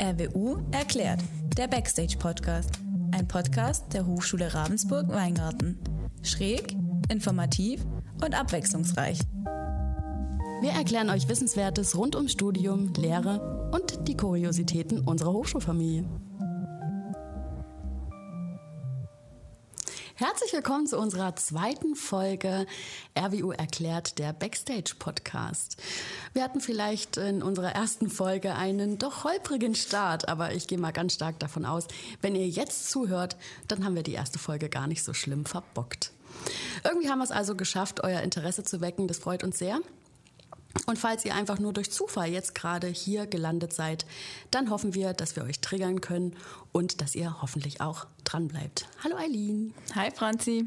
RWU erklärt, der Backstage-Podcast. Ein Podcast der Hochschule Ravensburg-Weingarten. Schräg, informativ und abwechslungsreich. Wir erklären euch Wissenswertes rund ums Studium, Lehre und die Kuriositäten unserer Hochschulfamilie. Herzlich willkommen zu unserer zweiten Folge RWU erklärt, der Backstage Podcast. Wir hatten vielleicht in unserer ersten Folge einen doch holprigen Start, aber ich gehe mal ganz stark davon aus, wenn ihr jetzt zuhört, dann haben wir die erste Folge gar nicht so schlimm verbockt. Irgendwie haben wir es also geschafft, euer Interesse zu wecken. Das freut uns sehr. Und falls ihr einfach nur durch Zufall jetzt gerade hier gelandet seid, dann hoffen wir, dass wir euch triggern können und dass ihr hoffentlich auch dran bleibt. Hallo Eileen. Hi Franzi.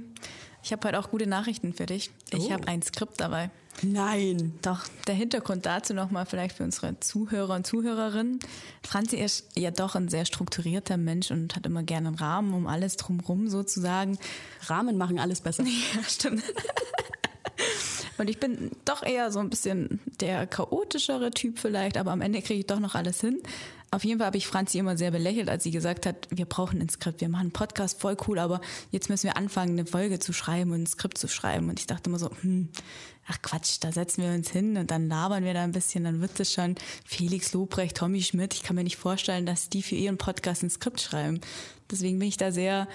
Ich habe heute auch gute Nachrichten für dich. Ich Oh. habe ein Skript dabei. Nein. Doch, der Hintergrund dazu nochmal vielleicht für unsere Zuhörer und Zuhörerinnen. Franzi ist ja doch ein sehr strukturierter Mensch und hat immer gerne einen Rahmen um alles drumherum sozusagen. Rahmen machen alles besser. Ja, stimmt. Und ich bin doch eher so ein bisschen der chaotischere Typ vielleicht, aber am Ende kriege ich doch noch alles hin. Auf jeden Fall habe ich Franzi immer sehr belächelt, als sie gesagt hat, wir brauchen ein Skript, wir machen einen Podcast, voll cool, aber jetzt müssen wir anfangen, eine Folge zu schreiben und ein Skript zu schreiben. Und ich dachte immer so, hm, ach Quatsch, da setzen wir uns hin und dann labern wir da ein bisschen, dann wird es schon Felix Lobrecht, Tommy Schmidt. Ich kann mir nicht vorstellen, dass die für ihren Podcast ein Skript schreiben. Deswegen bin ich da sehr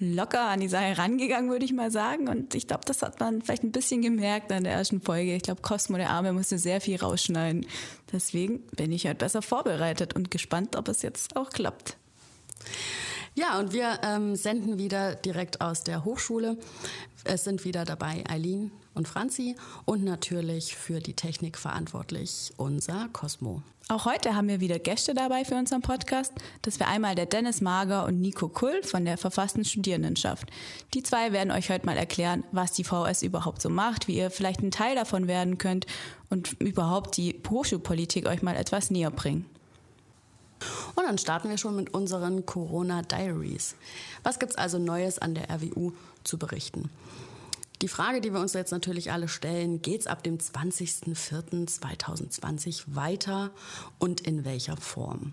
locker an die Sache rangegangen, würde ich mal sagen. Und ich glaube, das hat man vielleicht ein bisschen gemerkt an der ersten Folge. Ich glaube, Cosmo der Arme musste sehr viel rausschneiden. Deswegen bin ich halt besser vorbereitet und gespannt, ob es jetzt auch klappt. Ja, und wir ähm, senden wieder direkt aus der Hochschule. Es sind wieder dabei Eileen und Franzi und natürlich für die Technik verantwortlich unser Cosmo. Auch heute haben wir wieder Gäste dabei für unseren Podcast. Das wäre einmal der Dennis Mager und Nico Kull von der verfassten Studierendenschaft. Die zwei werden euch heute mal erklären, was die VS überhaupt so macht, wie ihr vielleicht ein Teil davon werden könnt und überhaupt die Hochschulpolitik euch mal etwas näher bringen. Und dann starten wir schon mit unseren Corona Diaries. Was gibt's also Neues an der RWU zu berichten? Die Frage, die wir uns jetzt natürlich alle stellen, geht's ab dem 20.04.2020 weiter und in welcher Form?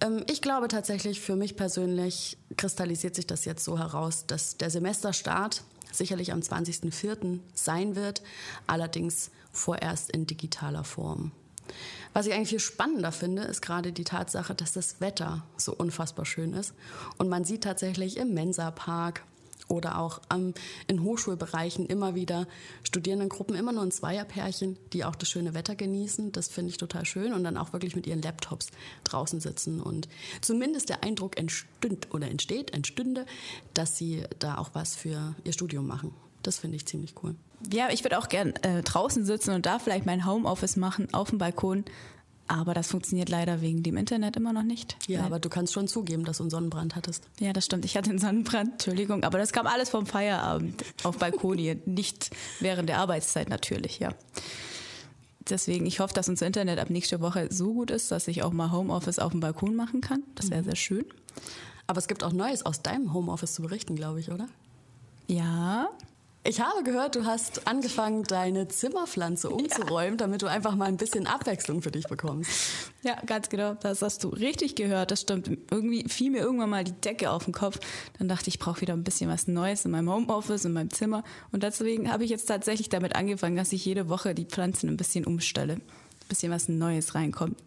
Ähm, Ich glaube tatsächlich, für mich persönlich kristallisiert sich das jetzt so heraus, dass der Semesterstart sicherlich am 20.04. sein wird, allerdings vorerst in digitaler Form. Was ich eigentlich viel spannender finde, ist gerade die Tatsache, dass das Wetter so unfassbar schön ist. Und man sieht tatsächlich im Mensa-Park oder auch am, in Hochschulbereichen immer wieder Studierendengruppen, immer nur in Zweierpärchen, die auch das schöne Wetter genießen. Das finde ich total schön und dann auch wirklich mit ihren Laptops draußen sitzen. Und zumindest der Eindruck entstünd oder entsteht, entstünde, dass sie da auch was für ihr Studium machen. Das finde ich ziemlich cool. Ja, ich würde auch gern äh, draußen sitzen und da vielleicht mein Homeoffice machen auf dem Balkon. Aber das funktioniert leider wegen dem Internet immer noch nicht. Ja, aber du kannst schon zugeben, dass du einen Sonnenbrand hattest. ja, das stimmt. Ich hatte einen Sonnenbrand, Entschuldigung. Aber das kam alles vom Feierabend auf Balkon hier. nicht während der Arbeitszeit natürlich, ja. Deswegen, ich hoffe, dass unser Internet ab nächster Woche so gut ist, dass ich auch mal Homeoffice auf dem Balkon machen kann. Das wäre sehr schön. Aber es gibt auch Neues aus deinem Homeoffice zu berichten, glaube ich, oder? Ja, Ich habe gehört, du hast angefangen, deine Zimmerpflanze umzuräumen, damit du einfach mal ein bisschen Abwechslung für dich bekommst. Ja, ganz genau. Das hast du richtig gehört. Das stimmt. Irgendwie fiel mir irgendwann mal die Decke auf den Kopf. Dann dachte ich, ich brauche wieder ein bisschen was Neues in meinem Homeoffice, in meinem Zimmer. Und deswegen habe ich jetzt tatsächlich damit angefangen, dass ich jede Woche die Pflanzen ein bisschen umstelle. Ein bisschen was Neues reinkommt.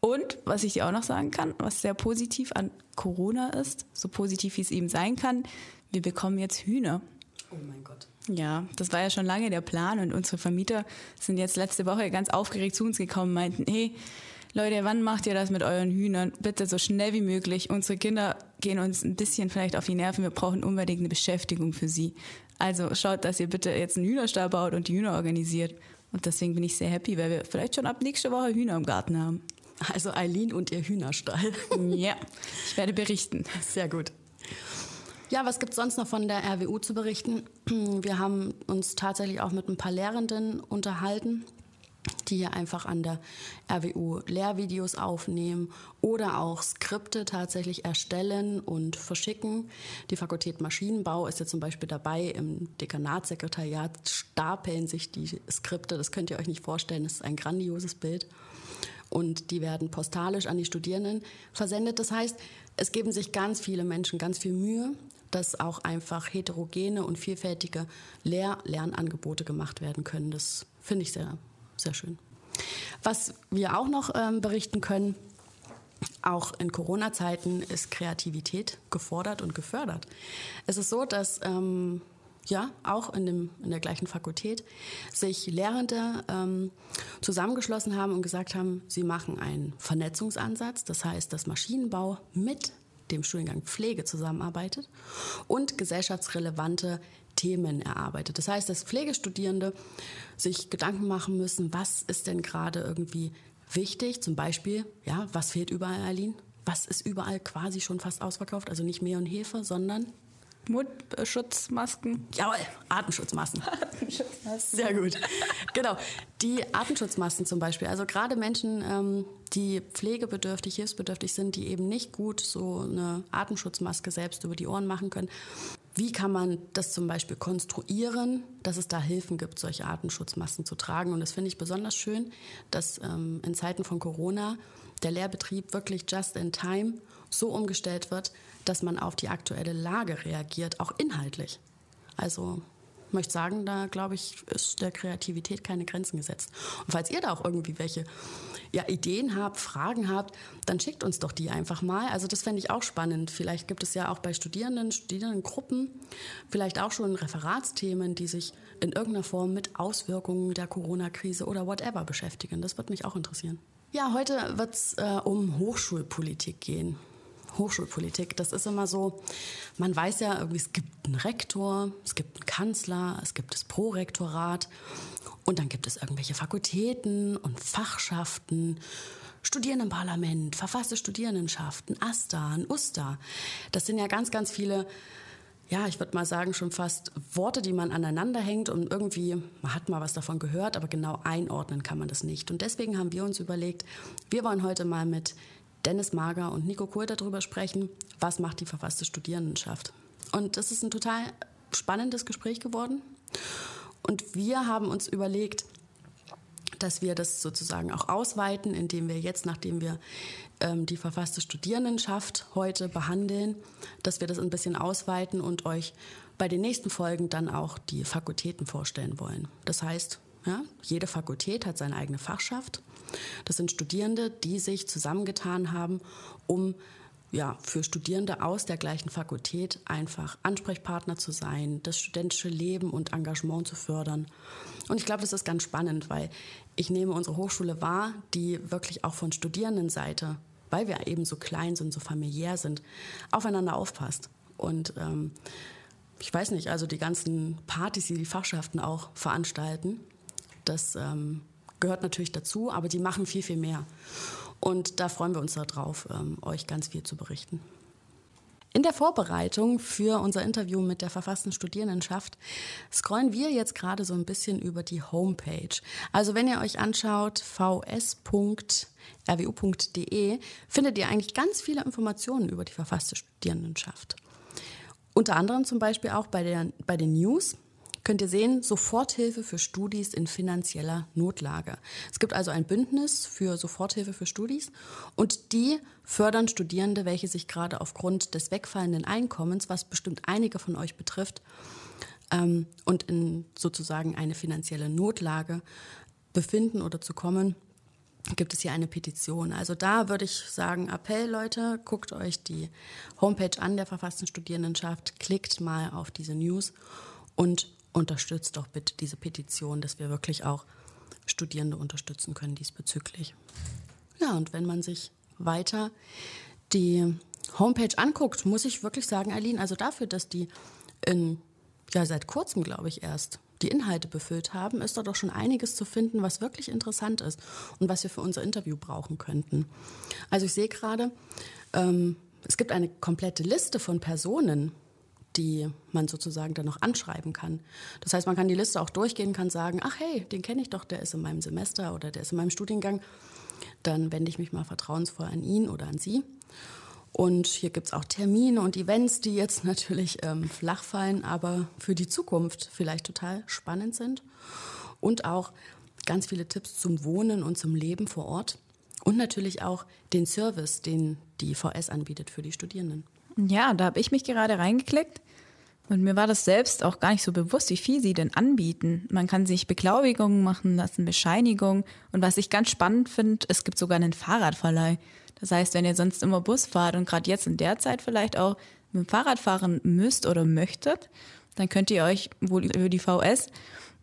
Und was ich dir auch noch sagen kann, was sehr positiv an Corona ist, so positiv wie es eben sein kann, wir bekommen jetzt Hühner. Oh mein Gott. Ja, das war ja schon lange der Plan und unsere Vermieter sind jetzt letzte Woche ganz aufgeregt zu uns gekommen und meinten, hey, Leute, wann macht ihr das mit euren Hühnern? Bitte so schnell wie möglich. Unsere Kinder gehen uns ein bisschen vielleicht auf die Nerven. Wir brauchen unbedingt eine Beschäftigung für sie. Also schaut, dass ihr bitte jetzt einen Hühnerstall baut und die Hühner organisiert. Und deswegen bin ich sehr happy, weil wir vielleicht schon ab nächste Woche Hühner im Garten haben. Also Eileen und ihr Hühnerstall. Ja, ich werde berichten. Sehr gut. Ja, was gibt's sonst noch von der RWU zu berichten? Wir haben uns tatsächlich auch mit ein paar Lehrenden unterhalten, die hier einfach an der RWU Lehrvideos aufnehmen oder auch Skripte tatsächlich erstellen und verschicken. Die Fakultät Maschinenbau ist ja zum Beispiel dabei. Im Dekanatssekretariat stapeln sich die Skripte. Das könnt ihr euch nicht vorstellen. Das ist ein grandioses Bild. und die werden postalisch an die Studierenden versendet. Das heißt, es geben sich ganz viele Menschen ganz viel Mühe, dass auch einfach heterogene und vielfältige Lehr Lernangebote gemacht werden können. Das finde ich sehr, sehr schön. Was wir auch noch ähm, berichten können, auch in Corona-Zeiten ist Kreativität gefordert und gefördert. Es ist so, dass ähm, ja, auch in, dem, in der gleichen Fakultät, sich Lehrende ähm, zusammengeschlossen haben und gesagt haben, sie machen einen Vernetzungsansatz, das heißt, dass Maschinenbau mit dem Studiengang Pflege zusammenarbeitet und gesellschaftsrelevante Themen erarbeitet. Das heißt, dass Pflegestudierende sich Gedanken machen müssen, was ist denn gerade irgendwie wichtig? Zum Beispiel, ja, was fehlt überall, Aline? Was ist überall quasi schon fast ausverkauft? Also nicht Mehl und Hefe, sondern Mundschutzmasken. Jawohl, Atemschutzmasken. Atemschutzmasken. Sehr gut. Genau. Die Atemschutzmasken zum Beispiel. Also gerade Menschen, ähm, die pflegebedürftig, hilfsbedürftig sind, die eben nicht gut so eine Atemschutzmaske selbst über die Ohren machen können. Wie kann man das zum Beispiel konstruieren, dass es da Hilfen gibt, solche Atemschutzmasken zu tragen? Und das finde ich besonders schön, dass ähm, in Zeiten von Corona der Lehrbetrieb wirklich just in time so umgestellt wird, dass man auf die aktuelle Lage reagiert, auch inhaltlich. Also ich möchte sagen, da glaube ich, ist der Kreativität keine Grenzen gesetzt. Und falls ihr da auch irgendwie welche ja, Ideen habt, Fragen habt, dann schickt uns doch die einfach mal. Also das fände ich auch spannend. Vielleicht gibt es ja auch bei Studierenden, Studierendengruppen, vielleicht auch schon Referatsthemen, die sich in irgendeiner Form mit Auswirkungen der Corona-Krise oder whatever beschäftigen. Das würde mich auch interessieren. Ja, heute wird es äh, um Hochschulpolitik gehen. Hochschulpolitik, das ist immer so, man weiß ja irgendwie, es gibt einen Rektor, es gibt einen Kanzler, es gibt das Prorektorat und dann gibt es irgendwelche Fakultäten und Fachschaften, Studierendenparlament, verfasste Studierendenschaften, AStA, USTA. Das sind ja ganz, ganz viele ja, ich würde mal sagen, schon fast Worte, die man aneinander hängt und irgendwie, man hat mal was davon gehört, aber genau einordnen kann man das nicht. Und deswegen haben wir uns überlegt, wir wollen heute mal mit Dennis Mager und Nico Kohl darüber sprechen, was macht die verfasste Studierendenschaft. Und das ist ein total spannendes Gespräch geworden. Und wir haben uns überlegt, dass wir das sozusagen auch ausweiten, indem wir jetzt, nachdem wir ähm, die verfasste Studierendenschaft heute behandeln, dass wir das ein bisschen ausweiten und euch bei den nächsten Folgen dann auch die Fakultäten vorstellen wollen. Das heißt, ja, jede Fakultät hat seine eigene Fachschaft. Das sind Studierende, die sich zusammengetan haben, um ja, für Studierende aus der gleichen Fakultät einfach Ansprechpartner zu sein, das studentische Leben und Engagement zu fördern. Und ich glaube, das ist ganz spannend, weil ich nehme unsere Hochschule wahr, die wirklich auch von Studierendenseite, weil wir eben so klein sind, so familiär sind, aufeinander aufpasst. Und ähm, ich weiß nicht, also die ganzen Partys, die die Fachschaften auch veranstalten, das ähm, gehört natürlich dazu, aber die machen viel, viel mehr. Und da freuen wir uns darauf, ähm, euch ganz viel zu berichten. In der Vorbereitung für unser Interview mit der verfassten Studierendenschaft scrollen wir jetzt gerade so ein bisschen über die Homepage. Also wenn ihr euch anschaut, vs.rwu.de, findet ihr eigentlich ganz viele Informationen über die verfasste Studierendenschaft. Unter anderem zum Beispiel auch bei, der, bei den News könnt ihr sehen, Soforthilfe für Studis in finanzieller Notlage. Es gibt also ein Bündnis für Soforthilfe für Studis und die fördern Studierende, welche sich gerade aufgrund des wegfallenden Einkommens, was bestimmt einige von euch betrifft, ähm, und in sozusagen eine finanzielle Notlage befinden oder zu kommen, gibt es hier eine Petition. Also da würde ich sagen, Appell, Leute, guckt euch die Homepage an der verfassten Studierendenschaft, klickt mal auf diese News und unterstützt doch bitte diese Petition, dass wir wirklich auch Studierende unterstützen können diesbezüglich. Ja, und wenn man sich weiter die Homepage anguckt, muss ich wirklich sagen, Eileen, also dafür, dass die in, ja, seit kurzem, glaube ich, erst die Inhalte befüllt haben, ist da doch schon einiges zu finden, was wirklich interessant ist und was wir für unser Interview brauchen könnten. Also ich sehe gerade, ähm, es gibt eine komplette Liste von Personen, die man sozusagen dann noch anschreiben kann. Das heißt, man kann die Liste auch durchgehen, kann sagen, ach hey, den kenne ich doch, der ist in meinem Semester oder der ist in meinem Studiengang. Dann wende ich mich mal vertrauensvoll an ihn oder an sie. Und hier gibt es auch Termine und Events, die jetzt natürlich ähm, flach fallen, aber für die Zukunft vielleicht total spannend sind. Und auch ganz viele Tipps zum Wohnen und zum Leben vor Ort. Und natürlich auch den Service, den die VS anbietet für die Studierenden. Ja, da habe ich mich gerade reingeklickt. Und mir war das selbst auch gar nicht so bewusst, wie viel sie denn anbieten. Man kann sich Beglaubigungen machen lassen, Bescheinigungen. Und was ich ganz spannend finde, es gibt sogar einen Fahrradverleih. Das heißt, wenn ihr sonst immer Bus fahrt und gerade jetzt in der Zeit vielleicht auch mit dem Fahrrad fahren müsst oder möchtet, dann könnt ihr euch wohl über die VS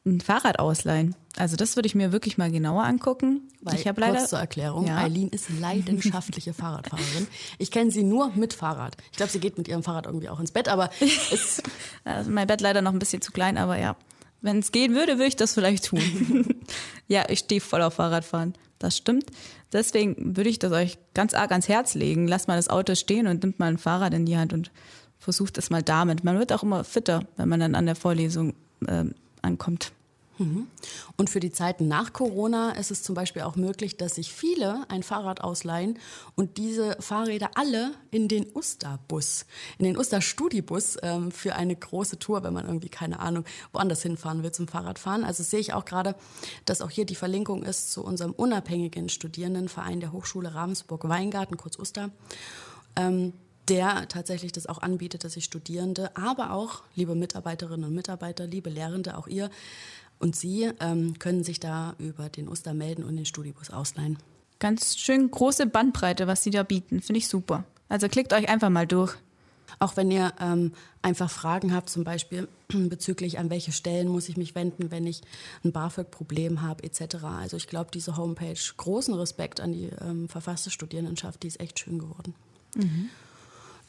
ein Fahrrad ausleihen. Also das würde ich mir wirklich mal genauer angucken. Weil, ich habe leider kurz zur Erklärung, ja. Eileen ist leidenschaftliche Fahrradfahrerin. Ich kenne sie nur mit Fahrrad. Ich glaube, sie geht mit ihrem Fahrrad irgendwie auch ins Bett, aber also mein Bett leider noch ein bisschen zu klein, aber ja, wenn es gehen würde, würde ich das vielleicht tun. ja, ich stehe voll auf Fahrradfahren. Das stimmt. Deswegen würde ich das euch ganz arg ans Herz legen. Lasst mal das Auto stehen und nimmt mal ein Fahrrad in die Hand und versucht es mal damit. Man wird auch immer fitter, wenn man dann an der Vorlesung äh, ankommt. Mhm. Und für die Zeiten nach Corona ist es zum Beispiel auch möglich, dass sich viele ein Fahrrad ausleihen und diese Fahrräder alle in den Usterbus, in den Uster-Studibus ähm, für eine große Tour, wenn man irgendwie, keine Ahnung, woanders hinfahren will zum Fahrradfahren. Also sehe ich auch gerade, dass auch hier die Verlinkung ist zu unserem unabhängigen Studierendenverein der Hochschule Ravensburg-Weingarten, kurz Uster. Ähm, der tatsächlich das auch anbietet, dass sich Studierende, aber auch liebe Mitarbeiterinnen und Mitarbeiter, liebe Lehrende, auch ihr und Sie ähm, können sich da über den Oster melden und den Studibus ausleihen. Ganz schön große Bandbreite, was Sie da bieten. Finde ich super. Also klickt euch einfach mal durch. Auch wenn ihr ähm, einfach Fragen habt, zum Beispiel bezüglich an welche Stellen muss ich mich wenden, wenn ich ein BAföG-Problem habe, etc. Also ich glaube, diese Homepage, großen Respekt an die ähm, verfasste Studierendenschaft, die ist echt schön geworden. Mhm.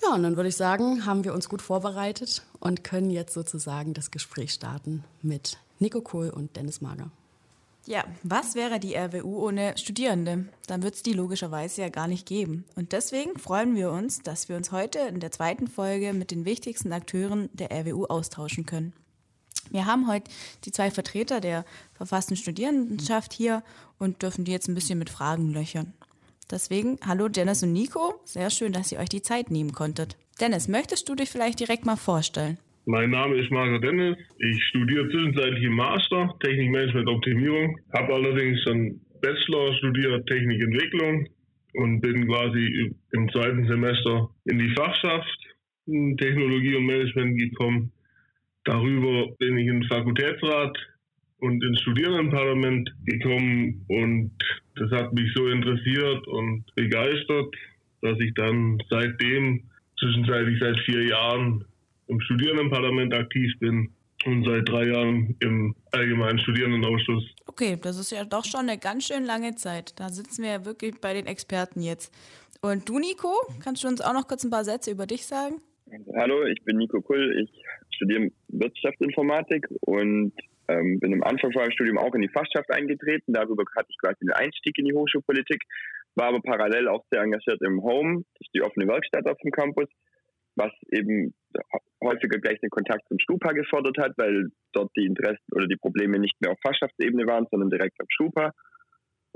Ja, und dann würde ich sagen, haben wir uns gut vorbereitet und können jetzt sozusagen das Gespräch starten mit Nico Kohl und Dennis Mager. Ja, was wäre die RWU ohne Studierende? Dann wird es die logischerweise ja gar nicht geben. Und deswegen freuen wir uns, dass wir uns heute in der zweiten Folge mit den wichtigsten Akteuren der RWU austauschen können. Wir haben heute die zwei Vertreter der verfassten Studierendenschaft hier und dürfen die jetzt ein bisschen mit Fragen löchern. Deswegen, hallo Dennis und Nico, sehr schön, dass ihr euch die Zeit nehmen konntet. Dennis, möchtest du dich vielleicht direkt mal vorstellen? Mein Name ist Marco Dennis. Ich studiere zwischenzeitlich im Master Technik Management Optimierung, habe allerdings schon Bachelor studiert Technikentwicklung und bin quasi im zweiten Semester in die Fachschaft Technologie und Management gekommen. Darüber bin ich in den Fakultätsrat und ins Studierendenparlament gekommen und das hat mich so interessiert und begeistert, dass ich dann seitdem, zwischenzeitlich seit vier Jahren, im Studierendenparlament aktiv bin und seit drei Jahren im Allgemeinen Studierendenausschuss. Okay, das ist ja doch schon eine ganz schön lange Zeit. Da sitzen wir ja wirklich bei den Experten jetzt. Und du, Nico, kannst du uns auch noch kurz ein paar Sätze über dich sagen? Hallo, ich bin Nico Kull. Ich studiere Wirtschaftsinformatik und ähm, bin im Anfang vor meinem Studium auch in die Fachschaft eingetreten. Darüber hatte ich quasi den Einstieg in die Hochschulpolitik, war aber parallel auch sehr engagiert im Home, das ist die offene Werkstatt auf dem Campus, was eben häufiger gleich den Kontakt zum Stupa gefordert hat, weil dort die Interessen oder die Probleme nicht mehr auf Fachschaftsebene waren, sondern direkt am Stupa.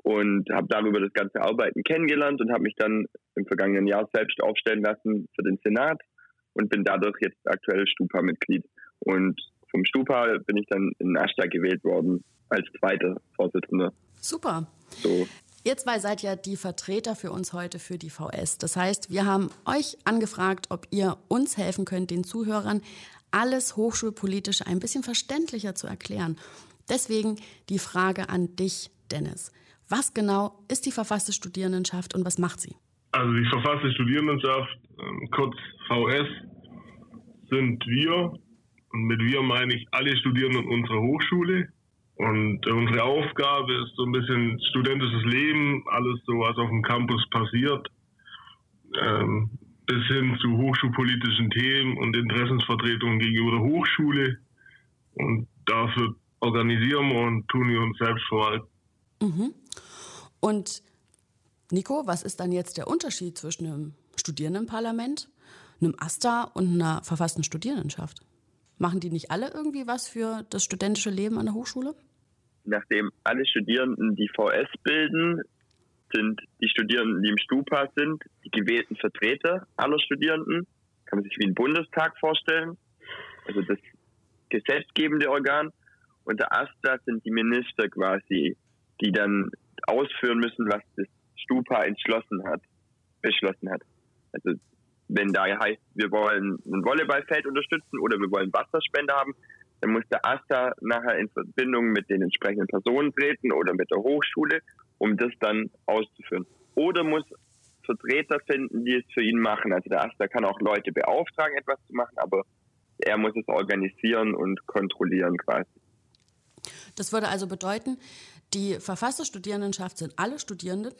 Und habe darüber das ganze Arbeiten kennengelernt und habe mich dann im vergangenen Jahr selbst aufstellen lassen für den Senat und bin dadurch jetzt aktuell Stupa-Mitglied. Und vom Stupa bin ich dann in Ashta gewählt worden als zweiter Vorsitzender. Super. So. Ihr zwei seid ja die Vertreter für uns heute für die VS. Das heißt, wir haben euch angefragt, ob ihr uns helfen könnt, den Zuhörern alles Hochschulpolitische ein bisschen verständlicher zu erklären. Deswegen die Frage an dich, Dennis. Was genau ist die verfasste Studierendenschaft und was macht sie? Also die verfasste Studierendenschaft, ähm, kurz VS, sind wir. Und mit wir meine ich alle Studierenden unserer Hochschule. Und unsere Aufgabe ist so ein bisschen studentisches Leben, alles so, was auf dem Campus passiert, ähm, bis hin zu hochschulpolitischen Themen und Interessensvertretungen gegenüber der Hochschule. Und dafür organisieren wir und tun wir uns selbst verwalten. Mhm. Und Nico, was ist dann jetzt der Unterschied zwischen einem Studierendenparlament, einem AStA und einer verfassten Studierendenschaft? Machen die nicht alle irgendwie was für das studentische Leben an der Hochschule? Nachdem alle Studierenden die VS bilden, sind die Studierenden, die im Stupa sind, die gewählten Vertreter aller Studierenden. Kann man sich wie ein Bundestag vorstellen. Also das gesetzgebende Organ. Und der AStA sind die Minister quasi, die dann ausführen müssen, was das Stupa entschlossen hat, beschlossen hat. Also wenn da heißt, wir wollen ein Volleyballfeld unterstützen oder wir wollen Wasserspende haben, dann muss der AStA nachher in Verbindung mit den entsprechenden Personen treten oder mit der Hochschule, um das dann auszuführen. Oder muss Vertreter finden, die es für ihn machen. Also der AStA kann auch Leute beauftragen, etwas zu machen, aber er muss es organisieren und kontrollieren quasi. Das würde also bedeuten, die verfasste Studierendenschaft sind alle Studierenden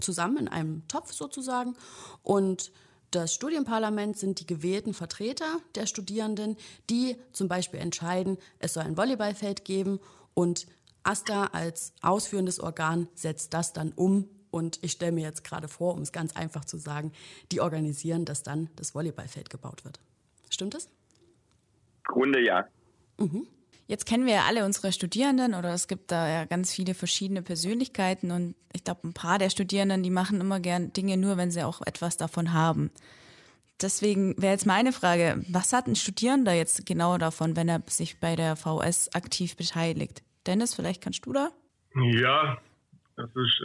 zusammen in einem Topf sozusagen und das Studienparlament sind die gewählten Vertreter der Studierenden, die zum Beispiel entscheiden, es soll ein Volleyballfeld geben und AStA als ausführendes Organ setzt das dann um. Und ich stelle mir jetzt gerade vor, um es ganz einfach zu sagen, die organisieren, dass dann das Volleyballfeld gebaut wird. Stimmt das? Grunde ja. Mhm. Jetzt kennen wir ja alle unsere Studierenden oder es gibt da ja ganz viele verschiedene Persönlichkeiten und ich glaube, ein paar der Studierenden, die machen immer gern Dinge nur, wenn sie auch etwas davon haben. Deswegen wäre jetzt meine Frage, was hat ein Studierender jetzt genau davon, wenn er sich bei der VS aktiv beteiligt? Dennis, vielleicht kannst du da? Ja, das ist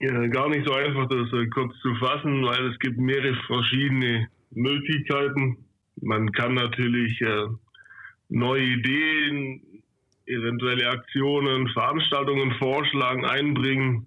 äh, gar nicht so einfach, das äh, kurz zu fassen, weil es gibt mehrere verschiedene Möglichkeiten. Man kann natürlich äh, neue Ideen, eventuelle Aktionen, Veranstaltungen vorschlagen, einbringen.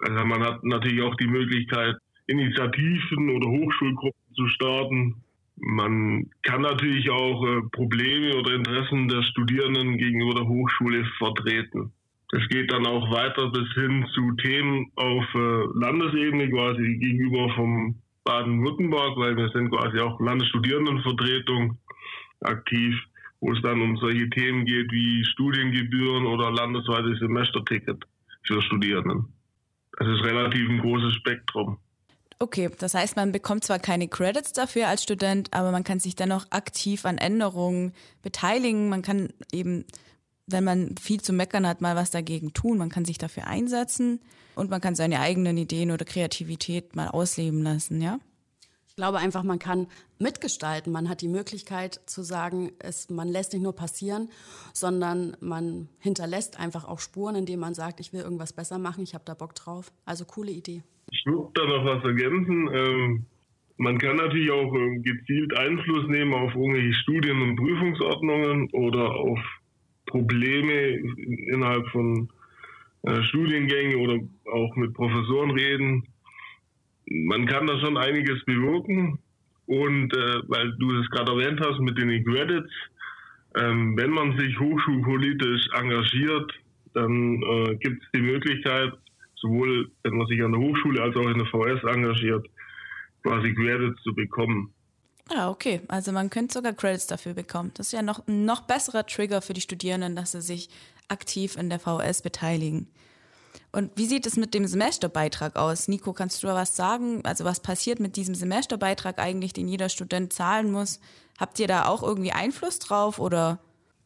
Also man hat natürlich auch die Möglichkeit, Initiativen oder Hochschulgruppen zu starten. Man kann natürlich auch äh, Probleme oder Interessen der Studierenden gegenüber der Hochschule vertreten. Das geht dann auch weiter bis hin zu Themen auf äh, Landesebene, quasi gegenüber vom Baden-Württemberg, weil wir sind quasi auch Landesstudierendenvertretung aktiv wo es dann um solche Themen geht wie Studiengebühren oder landesweites Semesterticket für Studierenden. Das ist relativ ein großes Spektrum. Okay, das heißt, man bekommt zwar keine Credits dafür als Student, aber man kann sich dennoch aktiv an Änderungen beteiligen. Man kann eben, wenn man viel zu meckern hat, mal was dagegen tun. Man kann sich dafür einsetzen und man kann seine eigenen Ideen oder Kreativität mal ausleben lassen, ja? Ich glaube einfach, man kann mitgestalten. Man hat die Möglichkeit zu sagen, es, man lässt nicht nur passieren, sondern man hinterlässt einfach auch Spuren, indem man sagt, ich will irgendwas besser machen, ich habe da Bock drauf. Also coole Idee. Ich würde da noch was ergänzen. Ähm, man kann natürlich auch ähm, gezielt Einfluss nehmen auf irgendwelche Studien- und Prüfungsordnungen oder auf Probleme innerhalb von äh, Studiengängen oder auch mit Professoren reden man kann da schon einiges bewirken. Und äh, weil du es gerade erwähnt hast mit den Credits, ähm, wenn man sich hochschulpolitisch engagiert, dann äh, gibt es die Möglichkeit, sowohl wenn man sich an der Hochschule als auch in der VS engagiert, quasi Credits zu bekommen. Ah, okay. Also man könnte sogar Credits dafür bekommen. Das ist ja noch ein noch besserer Trigger für die Studierenden, dass sie sich aktiv in der VS beteiligen. Und wie sieht es mit dem Semesterbeitrag aus? Nico, kannst du da was sagen? Also was passiert mit diesem Semesterbeitrag eigentlich, den jeder Student zahlen muss? Habt ihr da auch irgendwie Einfluss drauf oder?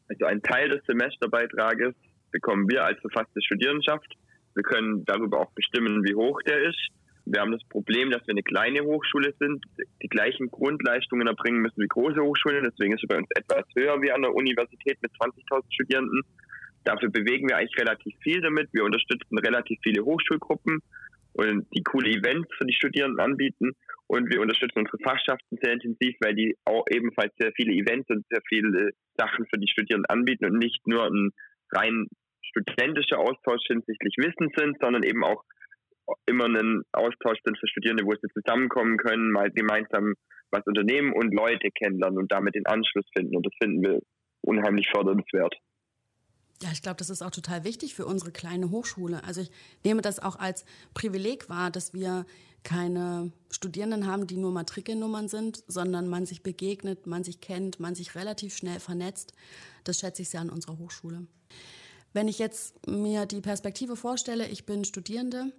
Also ein Teil des Semesterbeitrages bekommen wir als verfasste Studierendenschaft. Wir können darüber auch bestimmen, wie hoch der ist. Wir haben das Problem, dass wir eine kleine Hochschule sind, die gleichen Grundleistungen erbringen müssen wie große Hochschulen. Deswegen ist es bei uns etwas höher wie an der Universität mit 20.000 Studierenden. Dafür bewegen wir eigentlich relativ viel damit. Wir unterstützen relativ viele Hochschulgruppen und die coole Events für die Studierenden anbieten. Und wir unterstützen unsere Fachschaften sehr intensiv, weil die auch ebenfalls sehr viele Events und sehr viele Sachen für die Studierenden anbieten und nicht nur ein rein studentischer Austausch hinsichtlich Wissen sind, sondern eben auch immer einen Austausch sind für Studierende, wo sie zusammenkommen können, mal gemeinsam was unternehmen und Leute kennenlernen und damit den Anschluss finden. Und das finden wir unheimlich fördernswert. Ja, ich glaube, das ist auch total wichtig für unsere kleine Hochschule. Also ich nehme das auch als Privileg wahr, dass wir keine Studierenden haben, die nur Matrikelnummern sind, sondern man sich begegnet, man sich kennt, man sich relativ schnell vernetzt. Das schätze ich sehr an unserer Hochschule. Wenn ich jetzt mir die Perspektive vorstelle, ich bin Studierende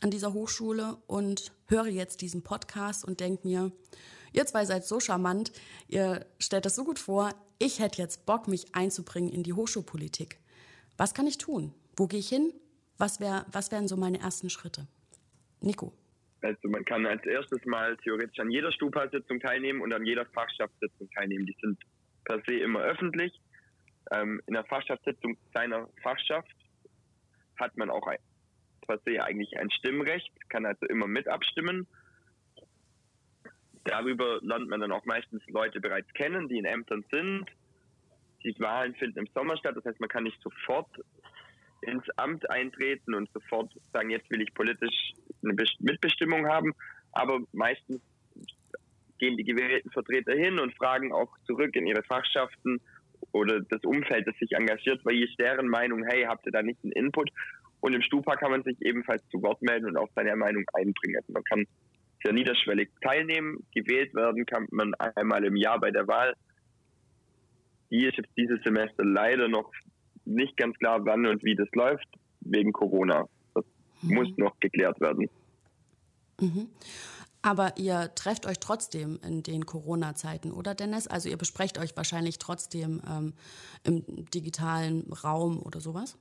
an dieser Hochschule und höre jetzt diesen Podcast und denke mir, ihr zwei seid so charmant, ihr stellt das so gut vor, ich hätte jetzt Bock, mich einzubringen in die Hochschulpolitik. Was kann ich tun? Wo gehe ich hin? Was, wär, was wären so meine ersten Schritte? Nico. Also man kann als erstes mal theoretisch an jeder Stupa-Sitzung teilnehmen und an jeder Fachschaftssitzung teilnehmen. Die sind per se immer öffentlich. Ähm, in der Fachschaftssitzung seiner Fachschaft hat man auch ein, per se eigentlich ein Stimmrecht, kann also immer mit abstimmen. Darüber lernt man dann auch meistens Leute bereits kennen, die in Ämtern sind. Die Wahlen finden im Sommer statt, das heißt, man kann nicht sofort ins Amt eintreten und sofort sagen, jetzt will ich politisch eine Mitbestimmung haben. Aber meistens gehen die gewählten Vertreter hin und fragen auch zurück in ihre Fachschaften oder das Umfeld, das sich engagiert, weil ist deren Meinung, hey, habt ihr da nicht einen Input? Und im Stupa kann man sich ebenfalls zu Wort melden und auch seine Meinung einbringen. Also man kann sehr niederschwellig teilnehmen. Gewählt werden kann man einmal im Jahr bei der Wahl. Die ist jetzt dieses Semester leider noch nicht ganz klar, wann und wie das läuft, wegen Corona. Das mhm. muss noch geklärt werden. Mhm. Aber ihr trefft euch trotzdem in den Corona-Zeiten, oder Dennis? Also ihr besprecht euch wahrscheinlich trotzdem ähm, im digitalen Raum oder sowas?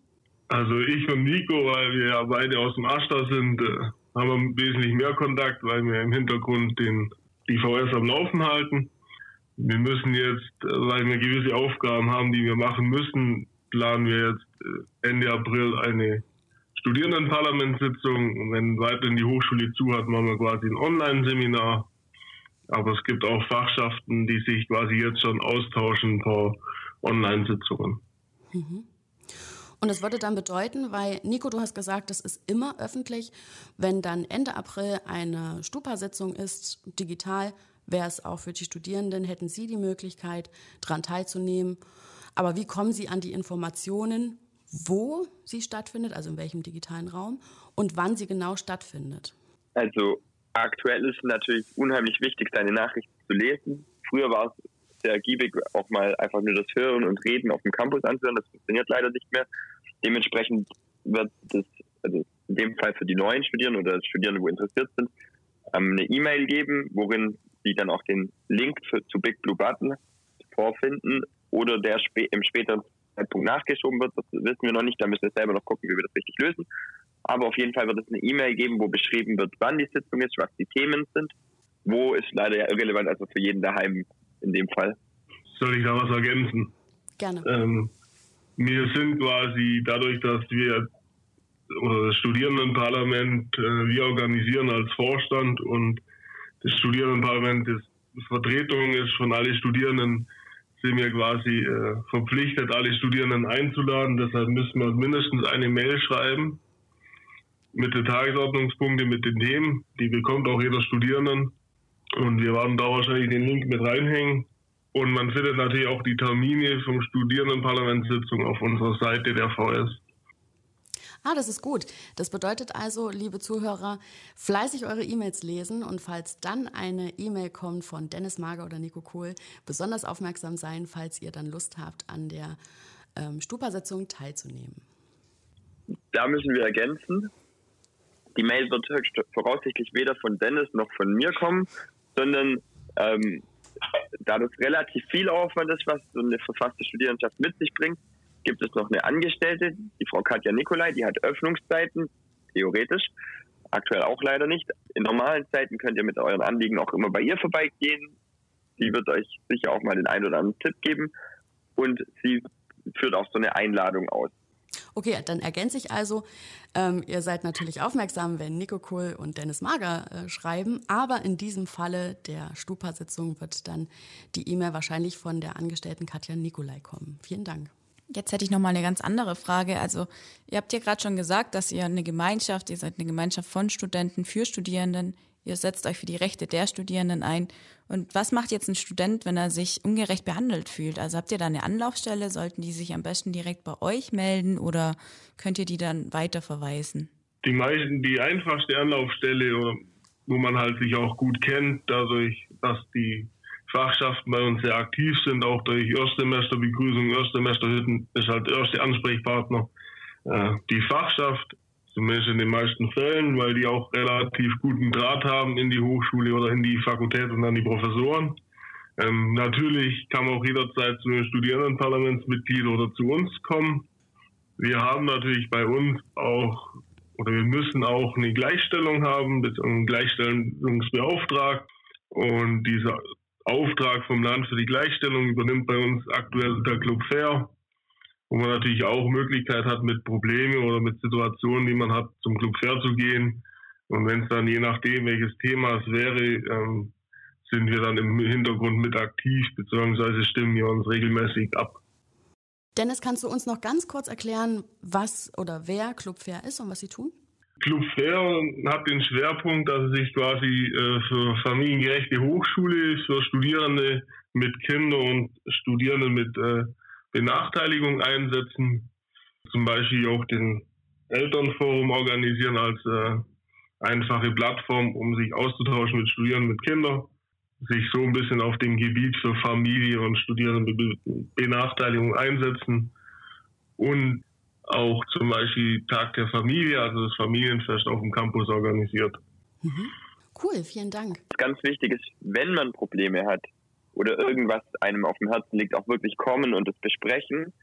Also ich und Nico, weil wir ja beide aus dem Ashtar sind, äh, haben wir wesentlich mehr Kontakt, weil wir im Hintergrund den, die VS am Laufen halten. Wir müssen jetzt, weil wir gewisse Aufgaben haben, die wir machen müssen, planen wir jetzt äh, Ende April eine Studierendenparlamentssitzung. Wenn weiterhin die Hochschule zu hat, machen wir quasi ein Online-Seminar. Aber es gibt auch Fachschaften, die sich quasi jetzt schon austauschen vor Online-Sitzungen. Mhm. Und das würde dann bedeuten, weil Nico, du hast gesagt, das ist immer öffentlich. Wenn dann Ende April eine Stupa-Sitzung ist, digital, wäre es auch für die Studierenden, hätten sie die Möglichkeit, daran teilzunehmen. Aber wie kommen sie an die Informationen, wo sie stattfindet, also in welchem digitalen Raum und wann sie genau stattfindet? Also aktuell ist es natürlich unheimlich wichtig, seine Nachrichten zu lesen. Früher war es sehr ergiebig, auch mal einfach nur das Hören und Reden auf dem Campus anzuhören. Das funktioniert leider nicht mehr. Dementsprechend wird es, also in dem Fall für die neuen Studierenden oder Studierende, wo interessiert sind, ähm, eine E-Mail geben, worin sie dann auch den Link für, zu Big Blue Button vorfinden oder der im späteren Zeitpunkt nachgeschoben wird. Das wissen wir noch nicht. Da müssen wir selber noch gucken, wie wir das richtig lösen. Aber auf jeden Fall wird es eine E-Mail geben, wo beschrieben wird, wann die Sitzung ist, was die Themen sind. Wo ist leider ja irrelevant, also für jeden daheim in dem Fall. Soll ich da was ergänzen? Gerne. Ähm, wir sind quasi dadurch, dass wir oder das Studierendenparlament, äh, wir organisieren als Vorstand und das Studierendenparlament ist Vertretung ist von allen Studierenden, sind wir quasi äh, verpflichtet, alle Studierenden einzuladen. Deshalb müssen wir mindestens eine Mail schreiben mit den Tagesordnungspunkten, mit den Themen. Die bekommt auch jeder Studierenden. Und wir werden da wahrscheinlich den Link mit reinhängen. Und man findet natürlich auch die Termine vom Studierendenparlamentssitzung auf unserer Seite der VS. Ah, das ist gut. Das bedeutet also, liebe Zuhörer, fleißig eure E-Mails lesen und falls dann eine E-Mail kommt von Dennis Mager oder Nico Kohl, besonders aufmerksam sein, falls ihr dann Lust habt, an der ähm, Stupa-Sitzung teilzunehmen. Da müssen wir ergänzen. Die Mail wird voraussichtlich weder von Dennis noch von mir kommen, sondern ähm, da das relativ viel Aufwand ist, was so eine verfasste Studierendenschaft mit sich bringt, gibt es noch eine Angestellte, die Frau Katja Nikolai, die hat Öffnungszeiten, theoretisch, aktuell auch leider nicht. In normalen Zeiten könnt ihr mit euren Anliegen auch immer bei ihr vorbeigehen. Sie wird euch sicher auch mal den einen oder anderen Tipp geben und sie führt auch so eine Einladung aus. Okay, dann ergänze ich also, ähm, ihr seid natürlich aufmerksam, wenn Nico Kohl und Dennis Mager äh, schreiben, aber in diesem Falle der Stupa-Sitzung wird dann die E-Mail wahrscheinlich von der Angestellten Katja Nikolai kommen. Vielen Dank. Jetzt hätte ich noch mal eine ganz andere Frage. Also ihr habt ja gerade schon gesagt, dass ihr eine Gemeinschaft, ihr seid eine Gemeinschaft von Studenten für Studierenden. Ihr setzt euch für die Rechte der Studierenden ein. Und was macht jetzt ein Student, wenn er sich ungerecht behandelt fühlt? Also habt ihr da eine Anlaufstelle? Sollten die sich am besten direkt bei euch melden oder könnt ihr die dann weiterverweisen? Die meisten, die einfachste Anlaufstelle, wo man halt sich auch gut kennt, dadurch, dass die Fachschaften bei uns sehr aktiv sind, auch durch Erstsemesterbegrüßung, Erstsemesterhütten ist halt der erste Ansprechpartner äh, die Fachschaft, zumindest in den meisten Fällen, weil die auch relativ guten Draht haben in die Hochschule oder in die Fakultät und an die Professoren. Ähm, natürlich kann man auch jederzeit zu den Studierendenparlamentsmitgliedern oder zu uns kommen. Wir haben natürlich bei uns auch oder wir müssen auch eine Gleichstellung haben, einen Gleichstellungsbeauftragten. Und dieser Auftrag vom Land für die Gleichstellung übernimmt bei uns aktuell der Club Fair. Wo man natürlich auch Möglichkeit hat, mit Problemen oder mit Situationen, die man hat, zum Club Fair zu gehen. Und wenn es dann je nachdem, welches Thema es wäre, ähm, sind wir dann im Hintergrund mit aktiv, beziehungsweise stimmen wir uns regelmäßig ab. Dennis, kannst du uns noch ganz kurz erklären, was oder wer Club Fair ist und was sie tun? Club Fair hat den Schwerpunkt, dass es sich quasi äh, für familiengerechte Hochschule, für Studierende mit Kindern und Studierenden mit äh, Benachteiligung einsetzen. Zum Beispiel auch den Elternforum organisieren als äh, einfache Plattform, um sich auszutauschen mit Studierenden mit Kindern. Sich so ein bisschen auf dem Gebiet für Familie und Studierende mit Benachteiligung einsetzen. Und auch zum Beispiel Tag der Familie, also das Familienfest auf dem Campus organisiert. Mhm. Cool, vielen Dank. Ganz wichtig ist, wenn man Probleme hat oder irgendwas einem auf dem Herzen liegt, auch wirklich kommen und es besprechen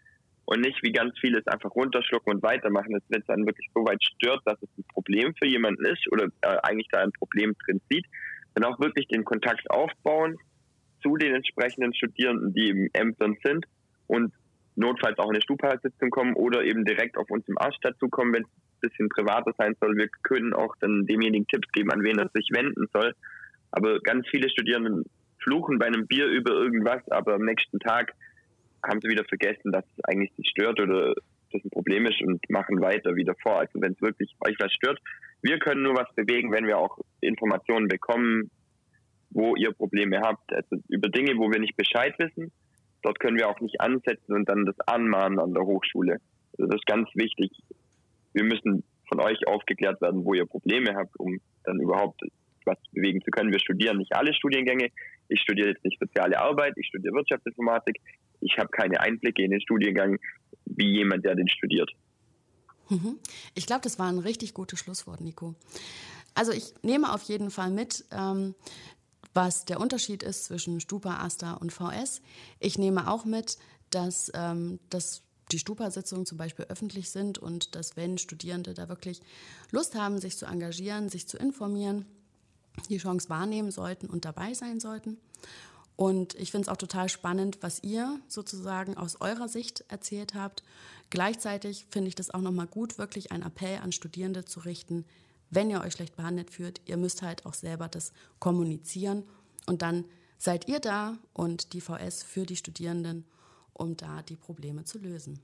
und nicht wie ganz vieles einfach runterschlucken und weitermachen. Wenn es dann wirklich so weit stört, dass es ein Problem für jemanden ist oder äh, eigentlich da ein Problem drin sieht, dann auch wirklich den Kontakt aufbauen zu den entsprechenden Studierenden, die im Ämtern sind und notfalls auch in eine Stupa-Sitzung kommen oder eben direkt auf uns im Arsch dazukommen, wenn es ein bisschen privater sein soll. Wir können auch dann demjenigen Tipps geben, an wen er sich wenden soll. Aber ganz viele Studierende fluchen bei einem Bier über irgendwas, aber am nächsten Tag haben sie wieder vergessen, dass es eigentlich sie stört oder das ein Problem ist und machen weiter wie davor. Also wenn es wirklich euch was stört, wir können nur was bewegen, wenn wir auch Informationen bekommen, wo ihr Probleme habt. Also über Dinge, wo wir nicht Bescheid wissen, dort können wir auch nicht ansetzen und dann das anmahnen an der Hochschule. Also das ist ganz wichtig. Wir müssen von euch aufgeklärt werden, wo ihr Probleme habt, um dann überhaupt was bewegen zu können. Wir studieren nicht alle Studiengänge. Ich studiere jetzt nicht soziale Arbeit, ich studiere Wirtschaftsinformatik. Ich habe keine Einblicke in den Studiengang wie jemand, der den studiert. Mhm. Ich glaube, das war ein richtig gutes Schlusswort, Nico. Also ich nehme auf jeden Fall mit, ähm, was der Unterschied ist zwischen Stupa, Asta und VS. Ich nehme auch mit, dass, ähm, dass die Stupa-Sitzungen zum Beispiel öffentlich sind und dass wenn Studierende da wirklich Lust haben, sich zu engagieren, sich zu informieren, die Chance wahrnehmen sollten und dabei sein sollten. Und ich finde es auch total spannend, was ihr sozusagen aus eurer Sicht erzählt habt. Gleichzeitig finde ich das auch nochmal gut, wirklich einen Appell an Studierende zu richten, wenn ihr euch schlecht behandelt fühlt, ihr müsst halt auch selber das kommunizieren und dann seid ihr da und die VS für die Studierenden, um da die Probleme zu lösen.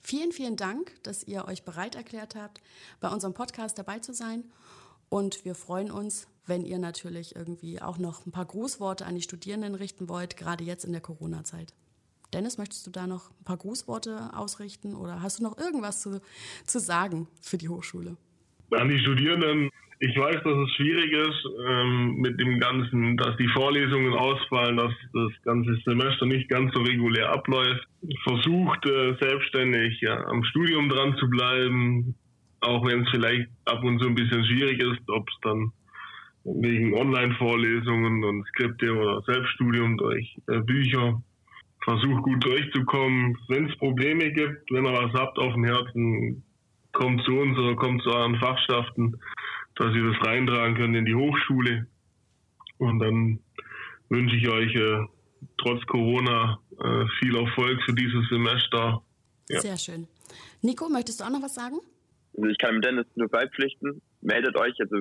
Vielen, vielen Dank, dass ihr euch bereit erklärt habt, bei unserem Podcast dabei zu sein. Und wir freuen uns, wenn ihr natürlich irgendwie auch noch ein paar Grußworte an die Studierenden richten wollt, gerade jetzt in der Corona-Zeit. Dennis, möchtest du da noch ein paar Grußworte ausrichten oder hast du noch irgendwas zu, zu sagen für die Hochschule? An die Studierenden, ich weiß, dass es schwierig ist ähm, mit dem Ganzen, dass die Vorlesungen ausfallen, dass das ganze Semester nicht ganz so regulär abläuft. Versucht äh, selbstständig ja, am Studium dran zu bleiben, auch wenn es vielleicht ab und zu ein bisschen schwierig ist, ob es dann wegen Online-Vorlesungen und Skripte oder Selbststudium durch äh, Bücher. Versucht gut durchzukommen. Wenn es Probleme gibt, wenn ihr was habt auf dem Herzen, kommt zu uns oder kommt zu euren Fachschaften, dass ihr das reintragen könnt in die Hochschule. Und dann wünsche ich euch äh, trotz Corona äh, viel Erfolg für dieses Semester. Ja. Sehr schön. Nico, möchtest du auch noch was sagen? Also ich kann mit Dennis nur beipflichten. Meldet euch. Also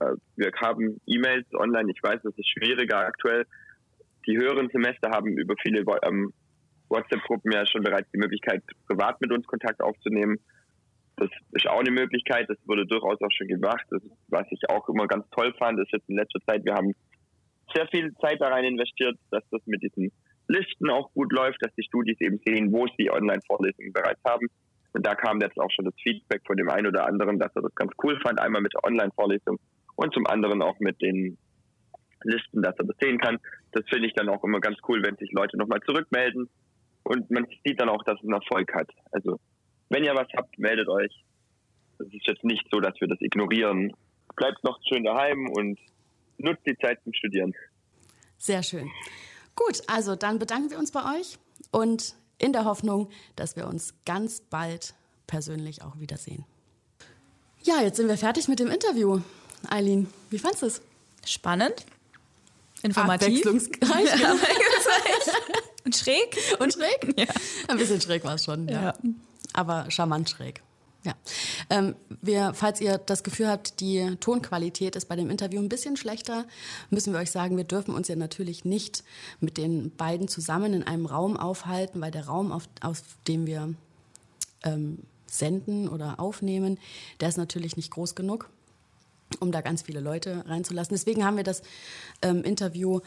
äh, wir haben E-Mails online. Ich weiß, das ist schwieriger aktuell. Die höheren Semester haben über viele ähm, WhatsApp-Gruppen ja schon bereits die Möglichkeit, privat mit uns Kontakt aufzunehmen. Das ist auch eine Möglichkeit, das wurde durchaus auch schon gemacht. Das, was ich auch immer ganz toll fand, ist jetzt in letzter Zeit, wir haben sehr viel Zeit da rein investiert, dass das mit diesen Listen auch gut läuft, dass die Studis eben sehen, wo sie Online-Vorlesungen bereits haben. Und da kam jetzt auch schon das Feedback von dem einen oder anderen, dass er das ganz cool fand, einmal mit der Online-Vorlesung und zum anderen auch mit den Listen, dass er das sehen kann. Das finde ich dann auch immer ganz cool, wenn sich Leute nochmal zurückmelden und man sieht dann auch, dass es einen Erfolg hat. Also wenn ihr was habt, meldet euch. Es ist jetzt nicht so, dass wir das ignorieren. Bleibt noch schön daheim und nutzt die Zeit zum Studieren. Sehr schön. Gut, also dann bedanken wir uns bei euch und in der Hoffnung, dass wir uns ganz bald persönlich auch wiedersehen. Ja, jetzt sind wir fertig mit dem Interview. Eileen, wie fandest du es? Spannend. Informativ. Abwechslungsreich. Und schräg? Und schräg? Ja. Ein bisschen schräg war es schon, ja. Ja. Aber charmant schräg. Ja. Ähm, wir, falls ihr das Gefühl habt, die Tonqualität ist bei dem Interview ein bisschen schlechter, müssen wir euch sagen, wir dürfen uns ja natürlich nicht mit den beiden zusammen in einem Raum aufhalten, weil der Raum, auf, auf dem wir ähm, senden oder aufnehmen, der ist natürlich nicht groß genug, um da ganz viele Leute reinzulassen. Deswegen haben wir das ähm, Interview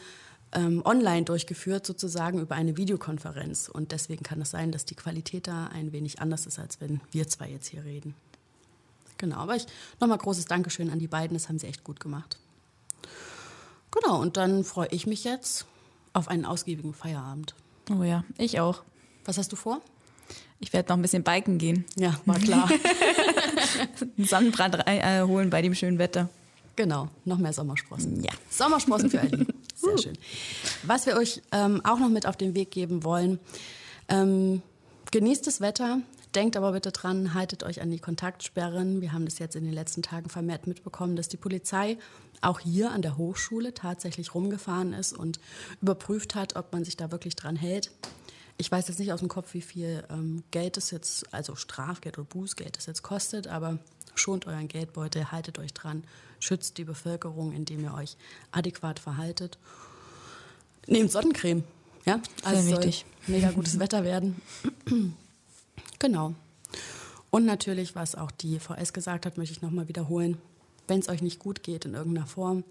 ähm, online durchgeführt, sozusagen über eine Videokonferenz. Und deswegen kann es sein, dass die Qualität da ein wenig anders ist, als wenn wir zwei jetzt hier reden. Genau, aber ich nochmal großes Dankeschön an die beiden, das haben sie echt gut gemacht. Genau, und dann freue ich mich jetzt auf einen ausgiebigen Feierabend. Oh ja, ich auch. Was hast du vor? Ich werde noch ein bisschen biken gehen. Ja, war klar. Einen Sonnenbrand äh, holen bei dem schönen Wetter. genau, noch mehr Sommersprossen. Ja. Sommersprossen für Eileen. Sehr schön. Was wir euch ähm, auch noch mit auf den Weg geben wollen, ähm, genießt das Wetter, denkt aber bitte dran, haltet euch an die Kontaktsperren. Wir haben das jetzt in den letzten Tagen vermehrt mitbekommen, dass die Polizei auch hier an der Hochschule tatsächlich rumgefahren ist und überprüft hat, ob man sich da wirklich dran hält. Ich weiß jetzt nicht aus dem Kopf, wie viel ähm, Geld es jetzt, also Strafgeld oder Bußgeld es jetzt kostet, aber schont euren Geldbeutel, haltet euch dran, schützt die Bevölkerung, indem ihr euch adäquat verhaltet. Nehmt Sonnencreme. Ja, also wichtig. mega gutes Wetter werden. genau. Und natürlich, was auch die VS gesagt hat, möchte ich nochmal wiederholen. Wenn es euch nicht gut geht in irgendeiner Form,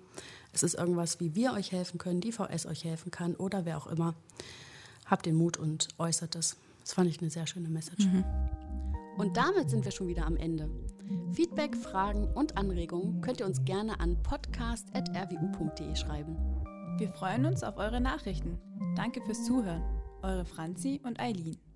es ist irgendwas, wie wir euch helfen können, die VS euch helfen kann oder wer auch immer, habt den Mut und äußert es. Das fand ich eine sehr schöne Message. Und damit sind wir schon wieder am Ende. Feedback, Fragen und Anregungen könnt ihr uns gerne an podcast.rwu.de schreiben. Wir freuen uns auf eure Nachrichten. Danke fürs Zuhören. Eure Franzi und Eileen.